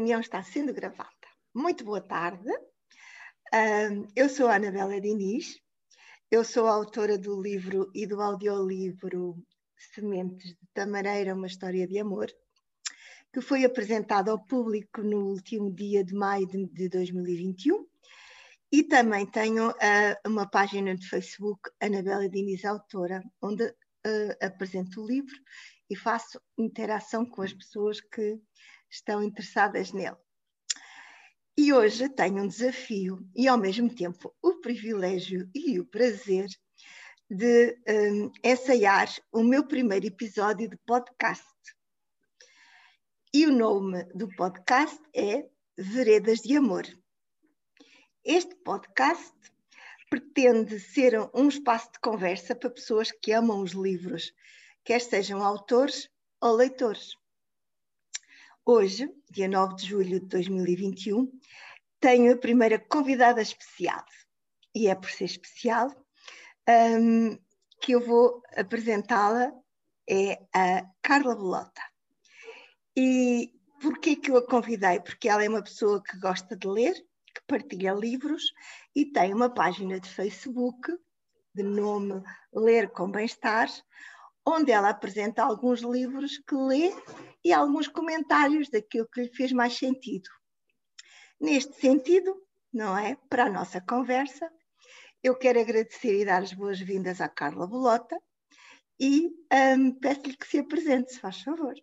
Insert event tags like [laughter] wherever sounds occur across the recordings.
Reunião está sendo gravada. Muito boa tarde. eu sou a Anabela Diniz, eu sou autora do livro e do audiolivro Sementes de Tamareira, uma história de amor, que foi apresentado ao público no último dia de maio de 2021. E também tenho uh, uma página de Facebook, Anabela Diniz Autora, onde uh, apresento o livro e faço interação com as pessoas que estão interessadas nele. E hoje tenho um desafio e, ao mesmo tempo, o privilégio e o prazer de um, ensaiar o meu primeiro episódio de podcast. E o nome do podcast é Veredas de Amor. Este podcast pretende ser um espaço de conversa para pessoas que amam os livros, quer sejam autores ou leitores. Hoje, dia 9 de julho de 2021, tenho a primeira convidada especial. E é por ser especial um, que eu vou apresentá-la, é a Carla Bolota. E porquê que eu a convidei? Porque ela é uma pessoa que gosta de ler, que partilha livros e tem uma página de Facebook de nome Ler com Bem-Estar, onde ela apresenta alguns livros que lê e alguns comentários daquilo que lhe fez mais sentido. Neste sentido, não é? Para a nossa conversa, eu quero agradecer e dar as boas-vindas à Carla Bolota e um, peço-lhe que se apresente, se faz favor.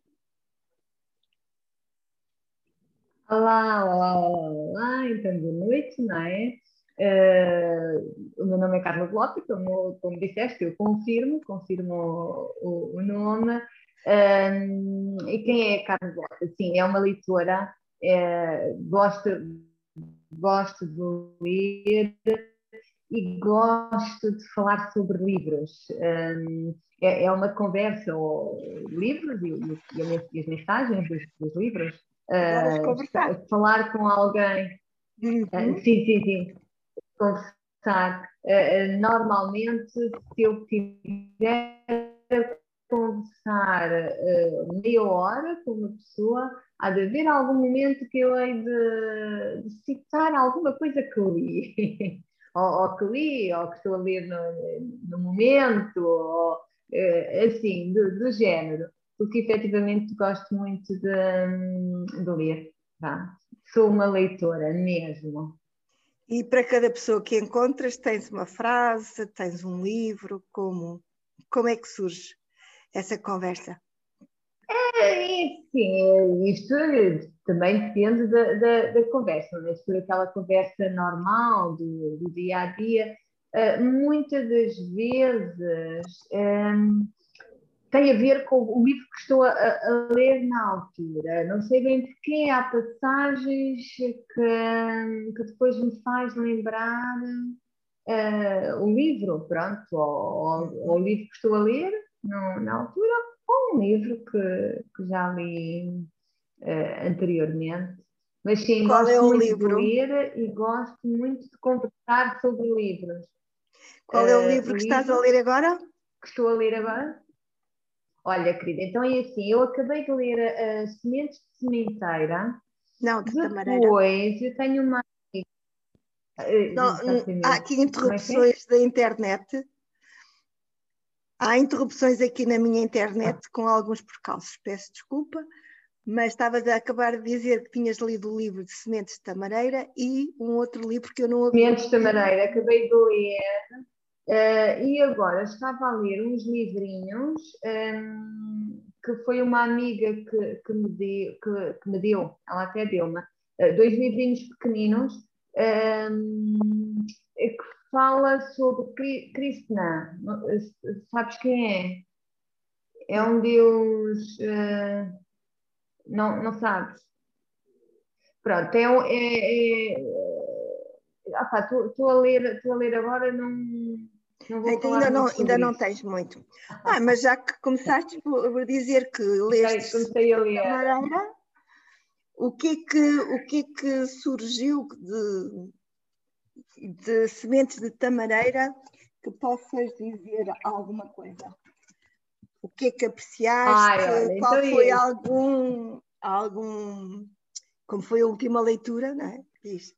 Olá, olá, olá, olá, então boa noite, não é? Uh, o meu nome é Carla Blotti, como, como disseste, eu confirmo, confirmo o, o nome. Um, e quem é Carla Blotti? Sim, é uma leitora, é, gosto, gosto de ler e gosto de falar sobre livros. Um, é, é, uma conversa, ou livros e, e, e as mensagens dos, dos livros. Uh, falar com alguém. Uhum. Uh, sim, sim, sim conversar. Uh, normalmente, se eu tiver a conversar uh, meia hora com uma pessoa, há de haver algum momento que eu hei de, de citar alguma coisa que li. [laughs] ou, ou, que li, ou que estou a ler no, no momento, ou uh, assim, do, do, género. Porque efetivamente gosto muito de, de ler. Tá? Sou uma leitora mesmo. E para cada pessoa que encontras, tens uma frase, tens um livro, como, como é que surge essa conversa? É, sim, isto também depende da, da, da conversa, mas por aquela conversa normal do, do dia a dia, uh, muitas das vezes um, tem a ver com o livro que estou a, a, ler na altura. Não sei bem porquê, há passagens que, que depois me faz lembrar uh, o livro, pronto, ou, ou, ou, o livro que estou a ler no, na altura, ou um livro que, que já li uh, anteriormente. Mas sim, Qual gosto é muito livro? de ler e gosto muito de conversar sobre livros. Qual é o livro uh, que estás a ler agora? Que estou a ler agora? Olha, querida, então é assim, eu acabei de ler uh, Sementes de Sementeira. Não, de Tamareira. Depois, eu tenho uma... Uh, Não, há aqui é é? interrupções é? da internet. Há interrupções aqui na minha internet com alguns percalços. Peço desculpa, mas estavas a acabar de dizer que tinhas lido o livro de Sementes de Tamareira e um outro livro que eu não ouvi. Sementes de Tamareira, acabei de ler Uh, e agora estava a ler uns livrinhos um, ehm, que foi uma amiga que, que, me, deu, que, que me deu, ela até deu-me, uh, dois livrinhos pequeninos um, ehm, que fala sobre Krishna. Sabes quem é? É um deus. Uh, não, não sabes? Pronto, é, é, é estou a ler, estou a ler agora, não, então, ainda não, ainda não tens muito. Ah, mas já que começaste por dizer que leste comecei a ler. Mareira, o que é que, o que, é que surgiu de, de sementes de tamareira que possas dizer alguma coisa? O que é que apreciaste? Ai, olha, Qual então foi algum, algum. Como foi a última leitura, não é? Diz.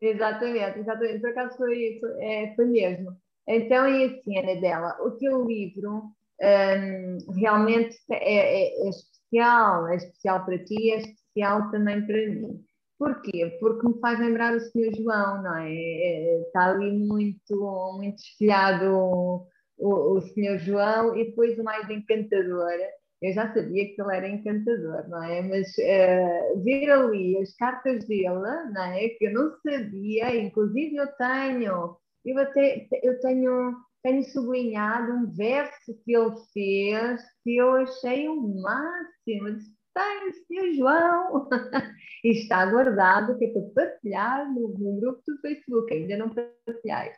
Exatamente, exatamente. Por acaso foi, foi, é, foi mesmo. Então é assim, Anadela, o teu livro um, realmente é, é, é, especial, é especial para ti, é especial também para mim. Porquê? Porque me faz lembrar o Senhor João, não é? é está ali muito, muito espelhado o, o, João e depois o mais encantador eu já sabia que ele era encantador, não é? Mas uh, ver ali as cartas dele, não é? Que eu não sabia, inclusive eu tenho, eu até eu tenho, tenho sublinhado um verso que ele fez que eu achei o máximo. Tem, senhor João, [laughs] está guardado, que é para partilhar no, no grupo do Facebook, ainda não partilhei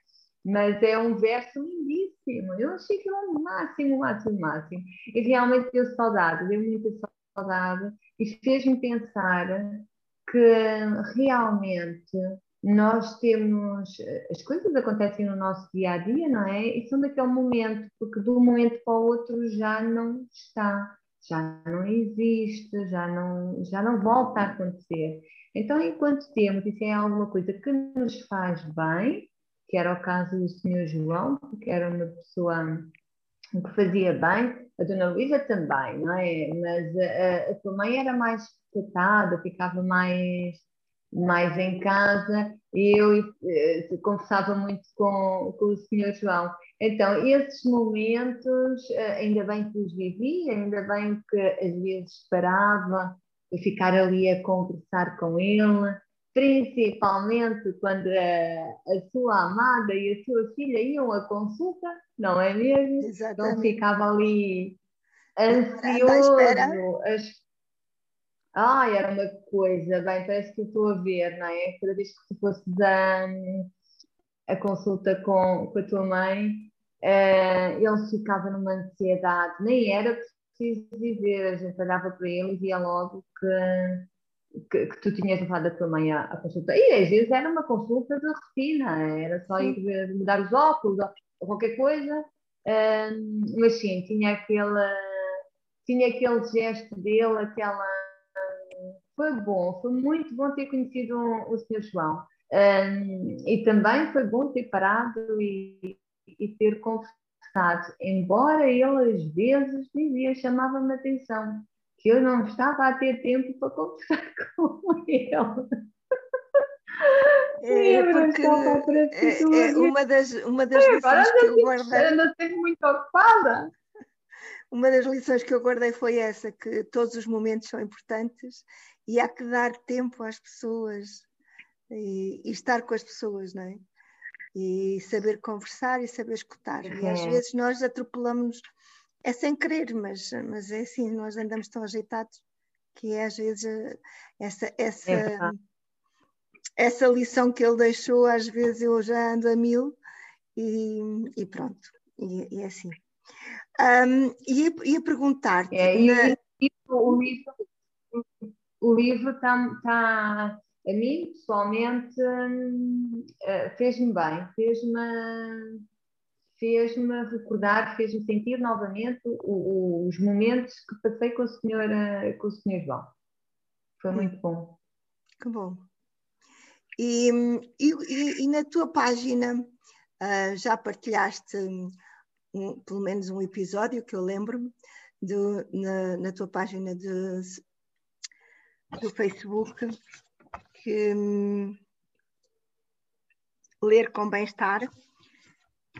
mas é um verso lindíssimo. Eu achei que era o máximo, o máximo, o máximo. E realmente deu saudade, deu muita saudade e fez-me pensar que realmente nós temos. As coisas acontecem no nosso dia a dia, não é? E são daquele momento, porque de um momento para o outro já não está, já não existe, já não, já não volta a acontecer. Então, enquanto temos, isso é alguma coisa que nos faz bem, que era o caso do Sr. João, que era uma pessoa que fazia bem, a Dona Luísa também, não é? Mas a, a tua mãe era mais tratada, ficava mais, mais em casa e eu eh, conversava muito com, com o Sr. João. Então, esses momentos, eh, ainda bem que os vivi, ainda bem que às vezes parava e ficar ali a conversar com ele, principalmente quando a, a, sua amada e a sua filha iam à consulta, não é mesmo? Exatamente. Então ficava ali ansioso. As... Ai, era uma coisa, bem, parece que estou a ver, não é? Cada vez que tu fosses a, a consulta com, com a tua mãe, uh, ele ficava numa ansiedade, nem era preciso dizer, a gente olhava para ele e via logo que que, que, tu tinhas levado a tua mãe à, à, consulta. E às vezes era uma consulta de rotina, era só ir mudar os óculos ou qualquer coisa, um, mas sim, tinha aquele, tinha aquele gesto dele, aquela. Foi bom, foi muito bom ter conhecido o, o Sr. João. Um, e também foi bom ter parado e, e ter conversado, embora ele às vezes dizia, chamava-me atenção que eu não estava a ter tempo para conversar [laughs] com ele. É, porque é, é, uma das, uma das lições que eu guardei. Ainda tenho muito ocupada. Uma das lições que eu guardei foi essa: que todos os momentos são importantes e há que dar tempo às pessoas e, e estar com as pessoas, não é? E saber conversar e saber escutar. E às é. vezes nós atropelamos é sem querer, mas, mas é assim, nós andamos tão ajeitados que é às vezes essa, essa, é essa lição que ele deixou, às vezes eu já ando a mil e, e pronto, e, e é assim. Um, ia, ia perguntar-te. É, na... o livro o livro está, tá, a mim pessoalmente hum, eh, fez-me bem, fez-me fez-me recordar, fez-me sentir novamente o, o, os momentos que passei com com o senhor João. Foi muito bom. Que bom. E, e, e na tua página uh, já partilhaste um, pelo menos um episódio que eu lembro-me na, na, tua página de, do Facebook que um, ler com bem-estar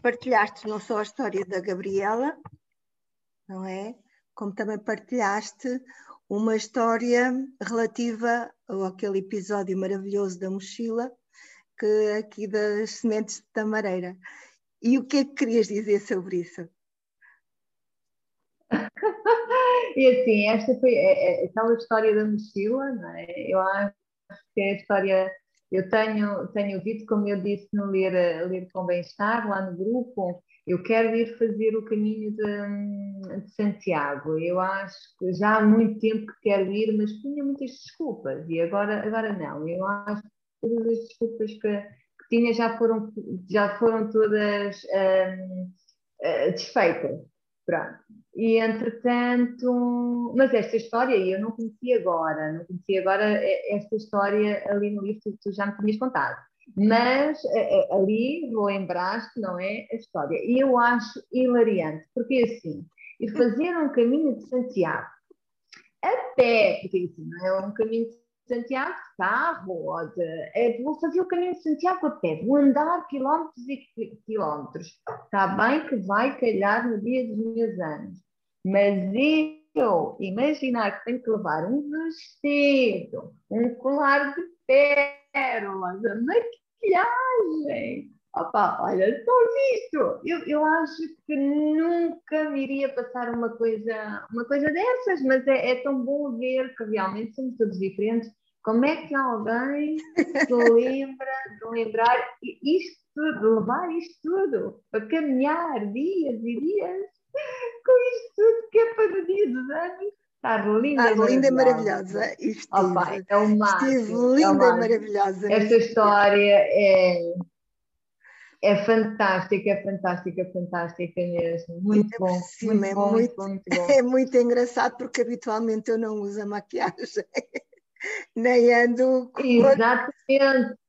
partilhaste não só a história da Gabriela, não é? Como também partilhaste uma história relativa àquele episódio maravilhoso da mochila, que aqui das sementes de tamareira. E o que é que querias dizer sobre isso? [laughs] e assim, esta foi é, é, aquela história da mochila, não é? Eu acho que é a história eu tenho, tenho ouvido, como eu disse no Ler, Ler com Bem-Estar, lá no grupo, eu quero ir fazer o caminho de, de, Santiago. Eu acho que já há muito tempo que quero ir, mas tinha muitas desculpas e agora, agora não. Eu acho que todas as desculpas que, que tinha já foram, já foram todas um, uh, desfeitas. Pronto. E entretanto, mas esta história eu não conhecia agora, não conhecia agora esta história ali no livro que tu já me tinhas contado. Mas ali lembraste, não é? A história. E eu acho hilariante, porque assim, e fazer um caminho de Santiago a pé, porque assim, não é um caminho de Santiago de carro, ou de, é, vou fazer o caminho de Santiago a pé, vou andar quilómetros e quilómetros. Está bem que vai calhar no dia dos meus anos, mas eu imaginar que tenho que levar um vestido, um colar de pérolas, a maquiagem, Opa, olha, só visto. Eu, eu acho que nunca me iria passar uma coisa, uma coisa dessas, mas é, é tão bom ver que realmente somos todos diferentes. Como é que alguém se lembra de lembrar isto, de levar isto tudo, para caminhar dias e dias com isto tudo que é para o dia dos anos? Estar linda, Estar linda e maravilhosa. Estive, Opa, é o máximo, estive linda é e maravilhosa. Esta história é é fantástica, é fantástica, é fantástica mesmo. Muito bom, muito, é bom, muito, muito, [laughs] bom, É muito engraçado porque habitualmente eu não uso a maquiagem, [laughs] nem ando com... Exatamente.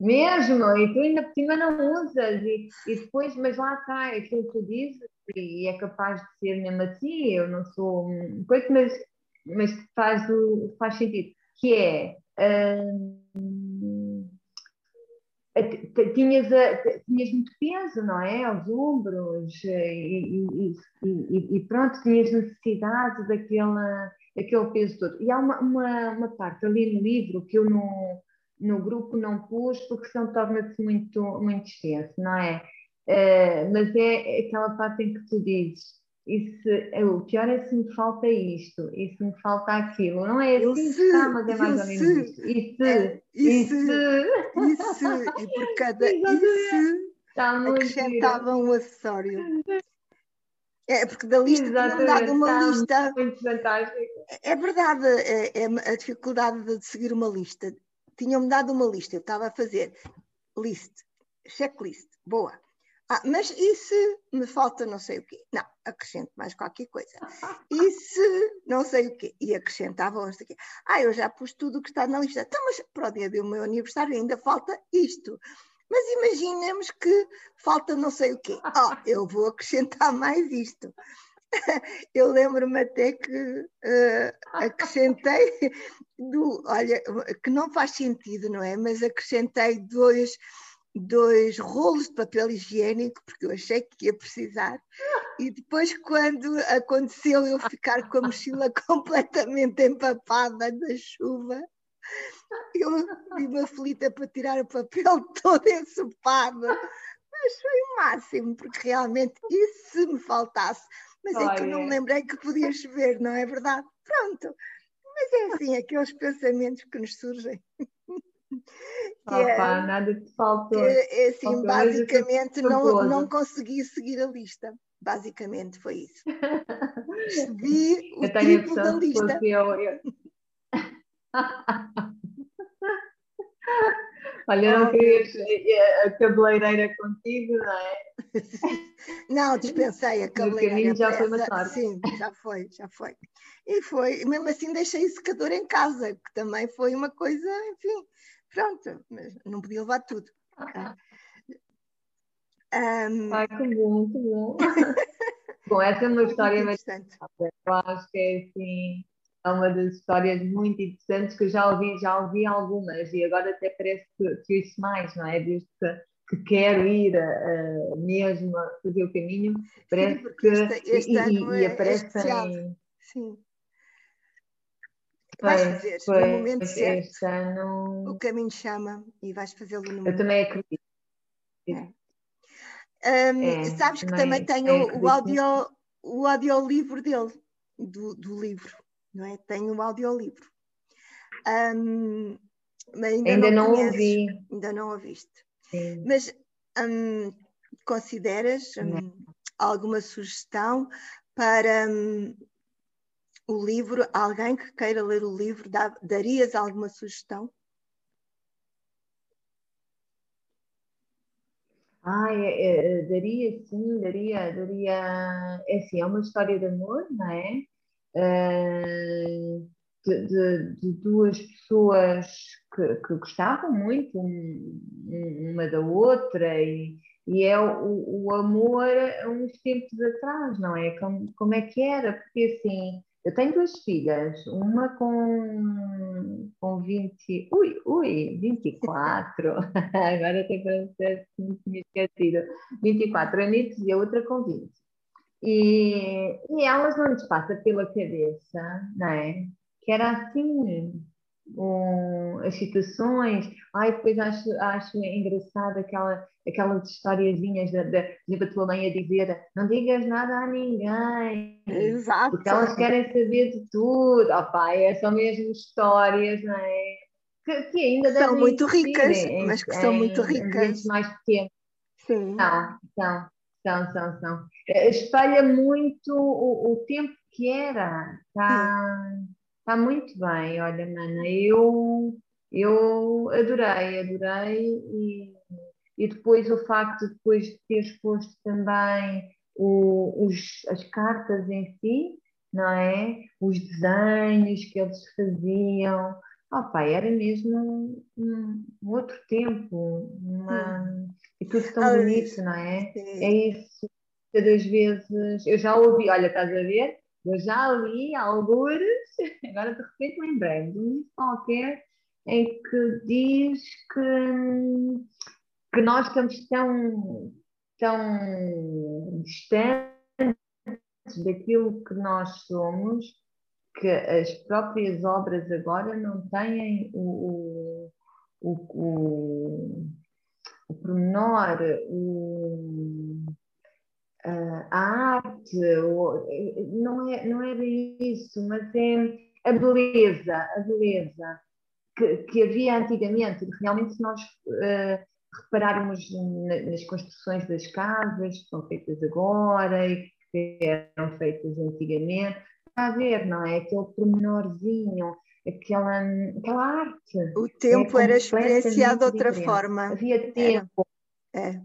Mesmo, e tu ainda por cima não usas, e, e depois, mas lá cai aquilo que tu dizes, e é capaz de ser mesmo assim, eu não sou coisa, mas, mas faz, faz sentido, que é. Hum, tinhas, tinhas muito peso, não é? Aos ombros eh, e, e, e, pronto, tinhas necessidade daquela, daquele peso todo. E há uma, uma, uma, parte ali no livro que eu no, no grupo não pus porque senão torna-se muito, muito extenso, não é? Uh, mas é aquela parte em que tu dizes e se, é, o pior é se me falta isto, e se me falta aquilo. Não é assim que está, mas é mais ou menos isto. E se, é, e se, e se, e por cada [laughs] isso acrescentava um acessório. É, porque da lista tinham dado uma lista. Muito fantástico. É verdade, é, é, a dificuldade de seguir uma lista. Tinham-me dado uma lista, eu estava a fazer list, checklist, boa. Ah, mas e se me falta não sei o quê? Não, acrescento mais qualquer coisa. [laughs] E se não sei o quê? E acrescentava não sei o quê. Ah, eu já pus tudo o que está na lista. Então, mas para o dia do meu aniversário ainda falta isto. Mas imaginemos que falta não sei o quê. Oh, eu vou acrescentar [laughs] mais isto. [laughs] Eu lembro-me até que uh, acrescentei do, olha, que não faz sentido, não é? Mas acrescentei dois dois rolos de papel higiênico, porque eu achei que ia precisar, e depois, quando aconteceu eu ficar com a mochila [laughs] completamente empapada da chuva, eu vi-me aflita para tirar o papel [laughs] todo ensopado, mas foi o máximo, porque realmente isso se me faltasse, mas é que eu não me lembrei que podia chover, não é verdade? Pronto, mas é assim, aqueles pensamentos que nos surgem. [laughs] Opa, é, nada te faltou. É, é assim, basicamente não, não consegui seguir a lista. Basicamente foi isso. Segui [laughs] o eu tenho tipo da lista. Eu, eu... [laughs] Olha, não querias a cabeleireira contigo, não é? [laughs] Não, dispensei a [laughs] cabeleireira. já foi uma. Sim, já foi, já foi. E foi, mesmo assim deixei o secador em casa, que também foi uma coisa, enfim, Pronto, mas não podia levar tudo. Um... Ai, que bom, que bom. [laughs] bom, essa é uma história bastante. Eu acho que é assim, é uma das histórias muito interessantes que eu já ouvi, já ouvi algumas e agora até parece que, que isso mais, não é? Desde que, que quero ir uh, mesmo a fazer o caminho, parece Sim, que este, este e, e, é aparecem. Sim Vais fazer no momento certo. Ano... O caminho chama e vais fazê-lo no momento. Eu também acredito. É. Um, é, sabes que também, tenho o, audio, o audiolivro dele, do, do livro, não é? Tenho o audiolivro. Um, ainda, ainda não, não ouvi. Ainda não ouviste. Sim. Mas um, consideras alguma sugestão para o livro, alguém que queira ler o livro, darias alguma sugestão? Ai, é, é, daria sim, daria, daria. É assim, é uma história de amor, não é? Uh, de, de, de, duas pessoas que, que gostavam muito uma da outra e, e é o, o amor a uns tempos atrás, não é? Como, como é que era? Porque assim, eu tenho duas filhas, uma com, com 20, ui, ui, 24, [laughs] agora tem para muito me esquecido, 24 anos e a outra com 20. E, e elas não lhes passa pela cabeça, não é? Que era assim, um, as situações. Ai, depois acho, acho engraçado aquela, aquelas historiazinhas da, da, da tua mãe a dizer não digas nada a ninguém. Exato. Porque elas querem saber de tudo. Oh, pai, é são mesmo histórias, não é? Que, que ainda são muito ricas, em, mas que em, são muito ricas. mais pequenos. Sim. São, são, são, são, são. Espalha muito o, o tempo que era. Tá? Está muito bem, olha, Mana, eu, eu adorei, adorei e, e depois o facto de depois de teres posto também o, os, as cartas em si, não é? Os desenhos que eles faziam. Oh, pai, era mesmo um, um outro tempo, uma, e tudo tão bonito, não é? É isso. Cada vezes eu já ouvi, olha, estás a ver? Eu já li alguns, [laughs] agora de repente lembrei-me de um livro qualquer em que diz que, que nós estamos tão, tão distantes daquilo que nós somos que as próprias obras agora não têm o, o, o, o, o pormenor, o, a arte, ou, não, é, não era isso, mas é a beleza, a beleza que, que havia antigamente. Realmente, se nós uh, repararmos nas construções das casas que são feitas agora e que eram feitas antigamente, está a ver, não é? Aquele pormenorzinho, aquela, aquela arte. O tempo é era experienciado de outra diferente. forma. Havia tempo. É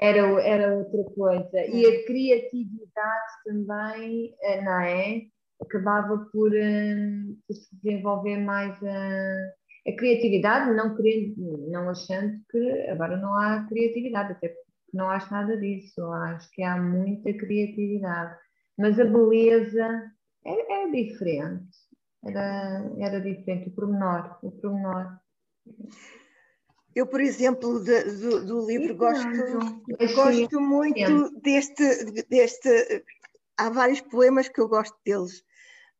era, era outra coisa. E a criatividade também, eh, não é? Acabava por, um, por se desenvolver mais a, a, criatividade, não querendo, não achando que agora não há criatividade, até porque não acho nada disso, acho que há muita criatividade. Mas a beleza é, é diferente, era, era diferente, o pormenor, o pormenor. Eu, por exemplo, de, do, do, livro gosto, gosto muito deste, deste. Há vários poemas que eu gosto deles,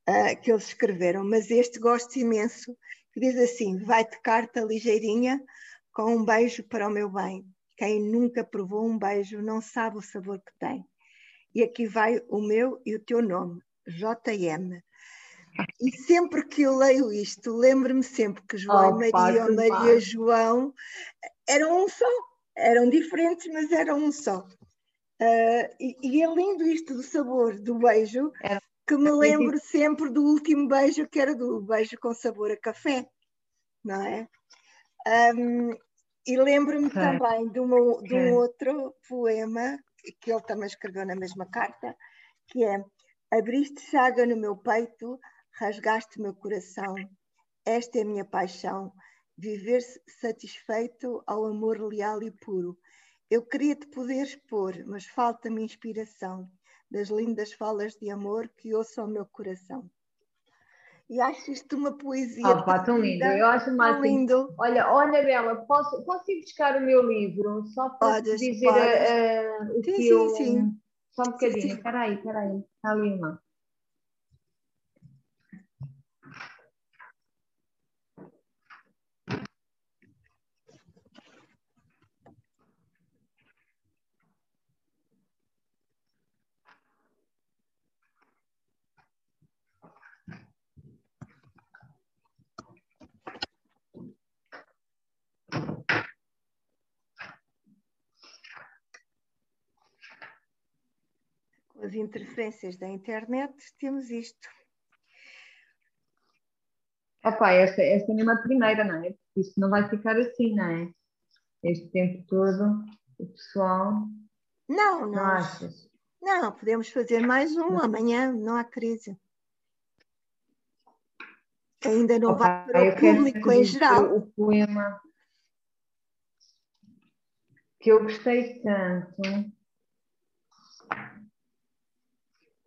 uh, que eles escreveram, mas este gosto imenso, que diz assim: Vai-te carta ligeirinha com um beijo para o meu bem. Quem nunca provou um beijo não sabe o sabor que tem. E aqui vai o meu e o teu nome, JM. E sempre que eu leio isto, lembro-me sempre que João oh, e Maria ou Maria. João eram um só, eram diferentes, mas eram um só. Uh, e, e, é lindo isto do sabor do beijo, que me lembro sempre do último beijo, que era do beijo com sabor a café, não é? Um, e lembro-me é. também de, uma, de um é. outro poema que ele também escreveu na mesma carta, que é Abriste chaga no meu peito, rasgaste meu coração. Esta é a minha paixão, viver satisfeito ao amor leal e puro. Eu queria te poder expor, mas falta-me inspiração das lindas falas de amor que ouço ao meu coração. E acho isto uma poesia. Ah, pá, tão lindo. Eu acho mais lindo. Olha, olha, Bela, posso, posso ir buscar o meu livro só para podes, dizer uh, o sim, que sim, eu... sim. Só um bocadinho. Espera aí, espera aí. Está ali uma. as interferências da internet, temos isto. Opa, esta, esta é a primeira, não é? Isto não vai ficar assim, não é? Este tempo todo. o pessoal. Não, Não não. achas? Não, podemos fazer mais um amanhã, não há crise. Ainda não vai Opa, para eu o público em geral. O poema que eu gostei tanto.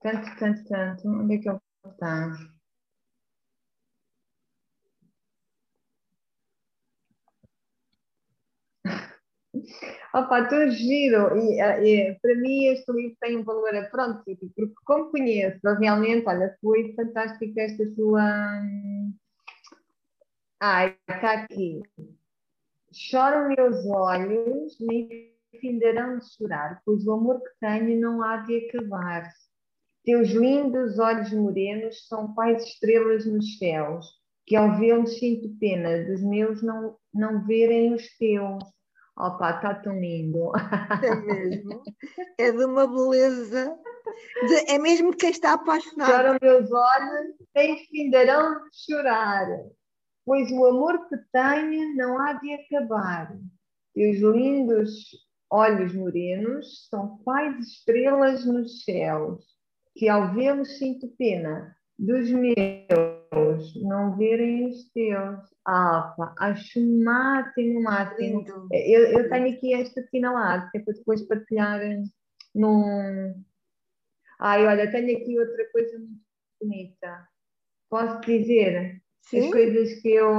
Tanto, tanto, tanto. Onde é que ele está? [laughs] Opa, tão giro! E, eh, e, para mim este livro tem um valor, pronto, porque como conheço, realmente, olha, foi fantástico esta tua. hum, Ai, está aqui. Choram meus olhos, me findarão de chorar, pois o amor que tenho não há de acabar. Teus lindos olhos morenos são quais estrelas nos céus, que ao vê-los sinto pena dos meus não, não verem os teus. Opa, está tão lindo. É mesmo. É de uma beleza. de- é mesmo quem está apaixonado. Choram meus olhos, nem findarão de chorar, pois o amor que tenho não há de acabar. Teus lindos olhos morenos são quais estrelas nos céus, que ao vê-los sinto pena dos meus não verem os teus. Pá, acho máximo, máximo. Lindo. Eu, eu tenho aqui esta assinalado, que é para depois partilhar num. Ai, olha, tenho aqui outra coisa muito bonita. Posso dizer as Sim, coisas que eu.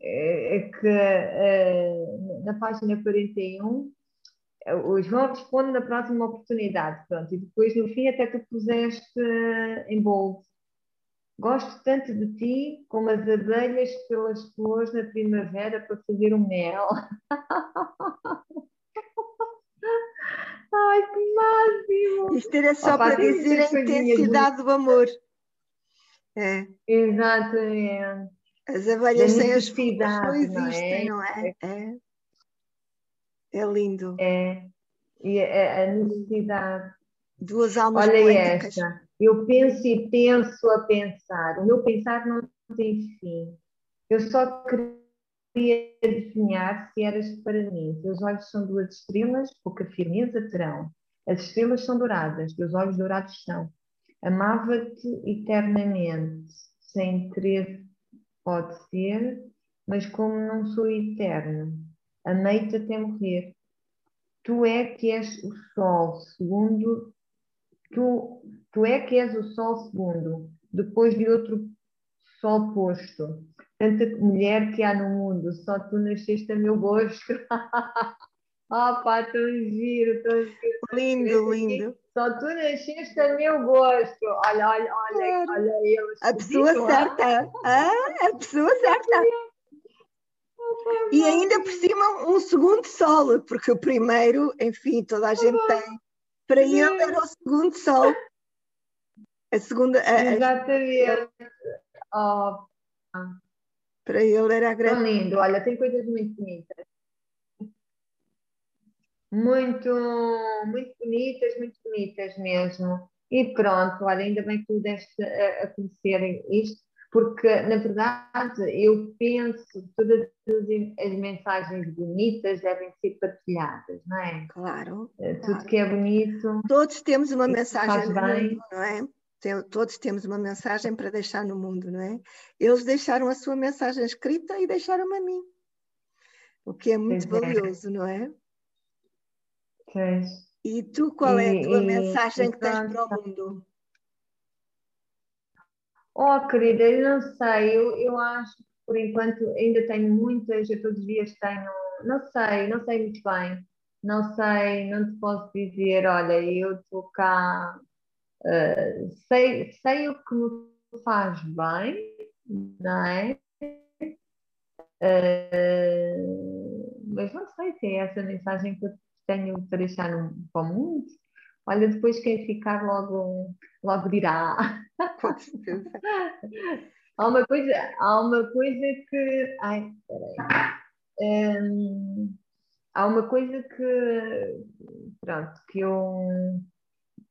eh, que eh, na página 41 eh, o João responde na próxima oportunidade. Pronto, e depois no fim até tu puseste eh, em bold. Gosto tanto de ti como as abelhas pelas flores na primavera para fazer o mel. [laughs] Ai, que máximo! isto era só para dizer a intensidade do amor. É. Exatamente. As abelhas sem as flores não necessidade, não é? existem, não é? É, é lindo. É. E a, a necessidade. Duas almas Olha poéticas. esta. Eu penso e penso a pensar. O meu pensar não tem fim. Eu só queria adivinhar se eras para mim. Teus olhos são duas estrelas, pouca firmeza terão. As estrelas são douradas, teus olhos dourados são. Amava-te eternamente, sem interesse pode ser, mas como não sou eterno, amei-te até morrer. Tu é que és o sol, segundo tu, tu é que és o sol segundo, depois de outro sol posto. Tanta mulher que há no mundo, só tu nasceste a meu gosto. [laughs] Ah, pá, tão giro, tão giro. Lindo, lindo. Só tu nasceste a meu gosto. Olha, olha, olha, olha eu. A pessoa ah, certa. Ah, a pessoa certa. E ainda por cima um segundo sol, porque o primeiro, enfim, toda a gente tem. Para ele era o segundo sol. A segunda, a- a- Exatamente. Oh, para ele era a tão grande. lindo. Olha, tem coisas muito bonitas. Muito, muito bonitas, muito bonitas mesmo. E pronto, olha, ainda bem que tu deste a, a conhecer isto, porque na verdade eu penso que todas as, mensagens bonitas devem ser partilhadas, não é? Claro. Eh, Claro. Tudo que é bonito. Todos temos uma mensagem bem. mundo, não é? Todos temos uma mensagem para deixar no mundo, não é? Eles deixaram a sua mensagem escrita e deixaram-me a mim. O que é muito Pois é. valioso, não é? Pois. E tu, qual é a tua e- mensagem e que tens para o mundo? Oh, querida, eu não sei, eu, eu acho que por enquanto ainda tenho muitas, eu todos os dias tenho, não sei, não sei muito bem, não sei, não te posso dizer, olha, eu estou cá, eh, sei, sei o que me faz bem, não é? Eh, mas não sei se é essa mensagem que eu tenho para deixar no, para o mundo. Olha, depois quem ficar logo, logo dirá. [laughs] Com certeza. [laughs] Há uma coisa, há uma coisa que. Ai, peraí. Hum, há uma coisa que, pronto, que eu,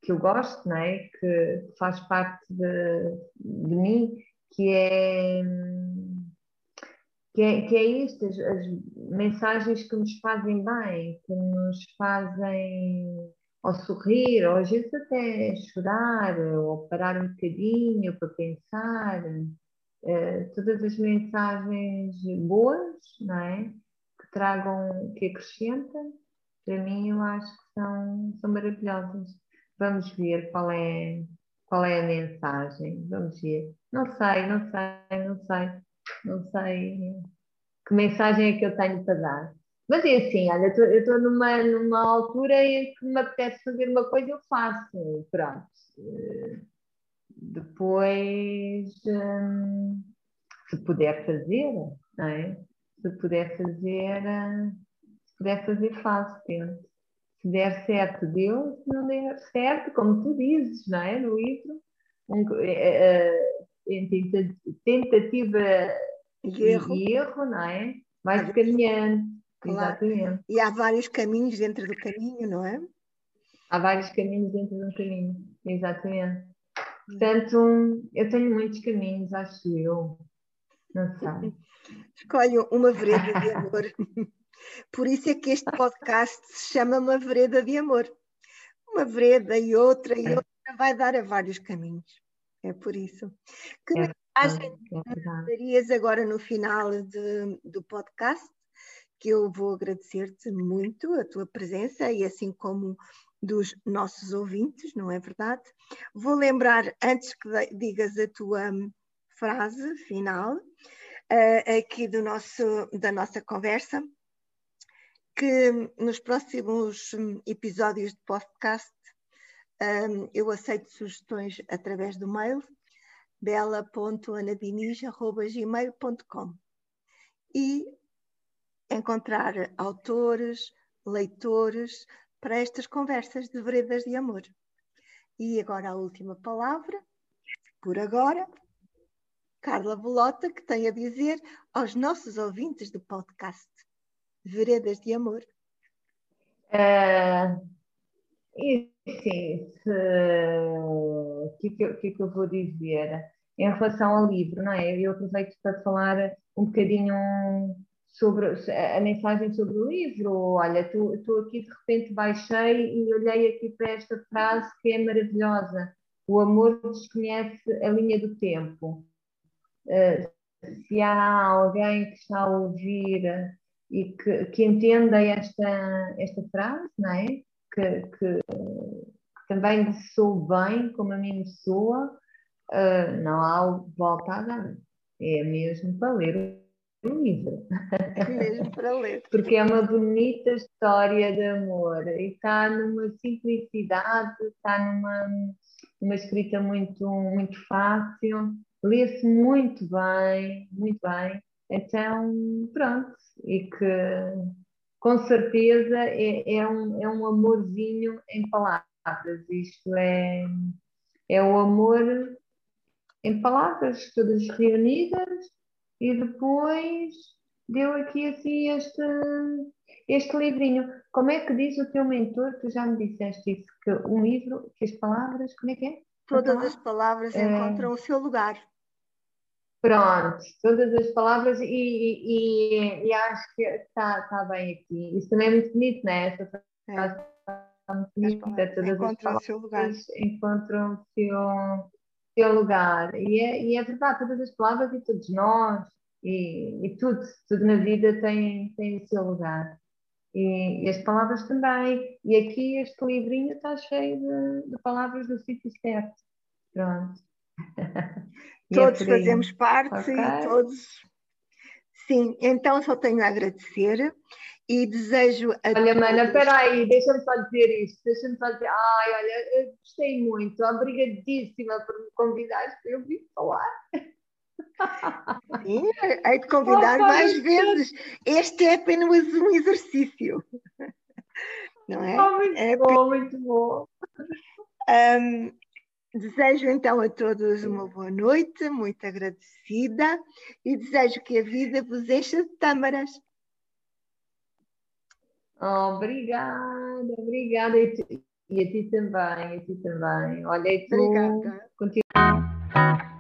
que eu gosto, não é? Que faz parte de, de mim, que é. que é, que é isto, as, as mensagens que nos fazem bem, que nos fazem ou sorrir, ou às vezes até chorar, ou parar um bocadinho para pensar, uh, todas as mensagens boas, não é? Que tragam, que acrescentam, para mim eu acho que são, são maravilhosas. Vamos ver qual é, qual é a mensagem, vamos ver. Não sei, não sei, não sei, não sei que mensagem é que eu tenho para dar. Mas é assim, olha, eu estou numa, numa altura em que me apetece fazer uma coisa, eu faço. Pronto. Depois, hum, se puder fazer, não é? Se puder fazer, se puder fazer, faço, tento. Se der certo, Deus, se não der certo, como tu dizes, não é? No livro, um, é, é, em tentativa e erro. erro, não é? Vai-se caminhando. Claro. Exatamente. E há vários caminhos dentro do caminho, não é? Há vários caminhos dentro do caminho, exatamente. Portanto, eu tenho muitos caminhos, acho eu. Não sei. [laughs] Escolho uma vereda de amor. [laughs] Por isso é que este podcast se chama Uma Vereda de Amor. Uma vereda e outra e outra vai dar a vários caminhos. É por isso. Que é, mensagem é darias agora no final de, do podcast que eu vou agradecer-te muito a tua presença e assim como dos nossos ouvintes, não é verdade? Vou lembrar, antes que digas a tua frase final, uh, aqui do nosso, da nossa conversa, que nos próximos episódios de podcast um, eu aceito sugestões através do mail bela.anadinis.gmail.com e encontrar autores, leitores para estas conversas de veredas de amor. E agora a última palavra, por agora, Carla Bolota, que tem a dizer aos nossos ouvintes do podcast Veredas de Amor. Uh, e sim, o que, que, que, que eu vou dizer? Em relação ao livro, não é? Eu aproveito para falar um bocadinho sobre a mensagem sobre o livro. Olha, estou aqui de repente baixei e olhei aqui para esta frase que é maravilhosa. O amor desconhece a linha do tempo. Uh, se há alguém que está a ouvir e que, que entenda esta, esta frase, não é? Que, que, que também lhe soa bem, como a mim me soa, uh, não há volta a dar. É mesmo para ler livro. Mesmo para ler. [laughs] Porque é uma bonita história de amor e está numa simplicidade, está numa, numa escrita muito, muito fácil, lê-se muito bem, muito bem. Então, pronto, e que com certeza é, é, um, é um amorzinho em palavras. Isto é, é o amor em palavras, todas reunidas, e depois deu aqui assim este, este livrinho. Como é que diz o teu mentor? Tu já me disseste isso, que um livro, que as palavras, como é que é? Todas as palavras é... encontram o seu lugar. Pronto, todas as palavras e, e, e acho que está tá bem aqui. Isso também é muito bonito, não é? Essa frase é. está muito bonita. Todas encontram as palavras o seu lugar. encontram o seu seu lugar. E é, e é verdade, todas as palavras e todos nós, e, e tudo, tudo na vida tem, tem o seu lugar. E, e, as palavras também. E aqui este livrinho está cheio de, de palavras do sítio certo. Pronto. [laughs] É todos é fazemos parte okay. e todos. Sim, então só tenho a agradecer e desejo a Olha, todos... Mana, espera aí, deixa-me só dizer isto, deixa-me só dizer, ai, olha, eu gostei muito, obrigadíssima por me convidares para eu vir falar. [laughs] Sim, hei de convidar oh, mais vezes. Este é apenas um exercício. [laughs] Não é? Oh, muito é bom, muito bom. Um, desejo então a todos uma boa noite, muito agradecida, e desejo que a vida vos encha de tâmaras. Obrigada, obrigada. E, e a ti também, a ti também. Olha, e tu obrigada. Continua.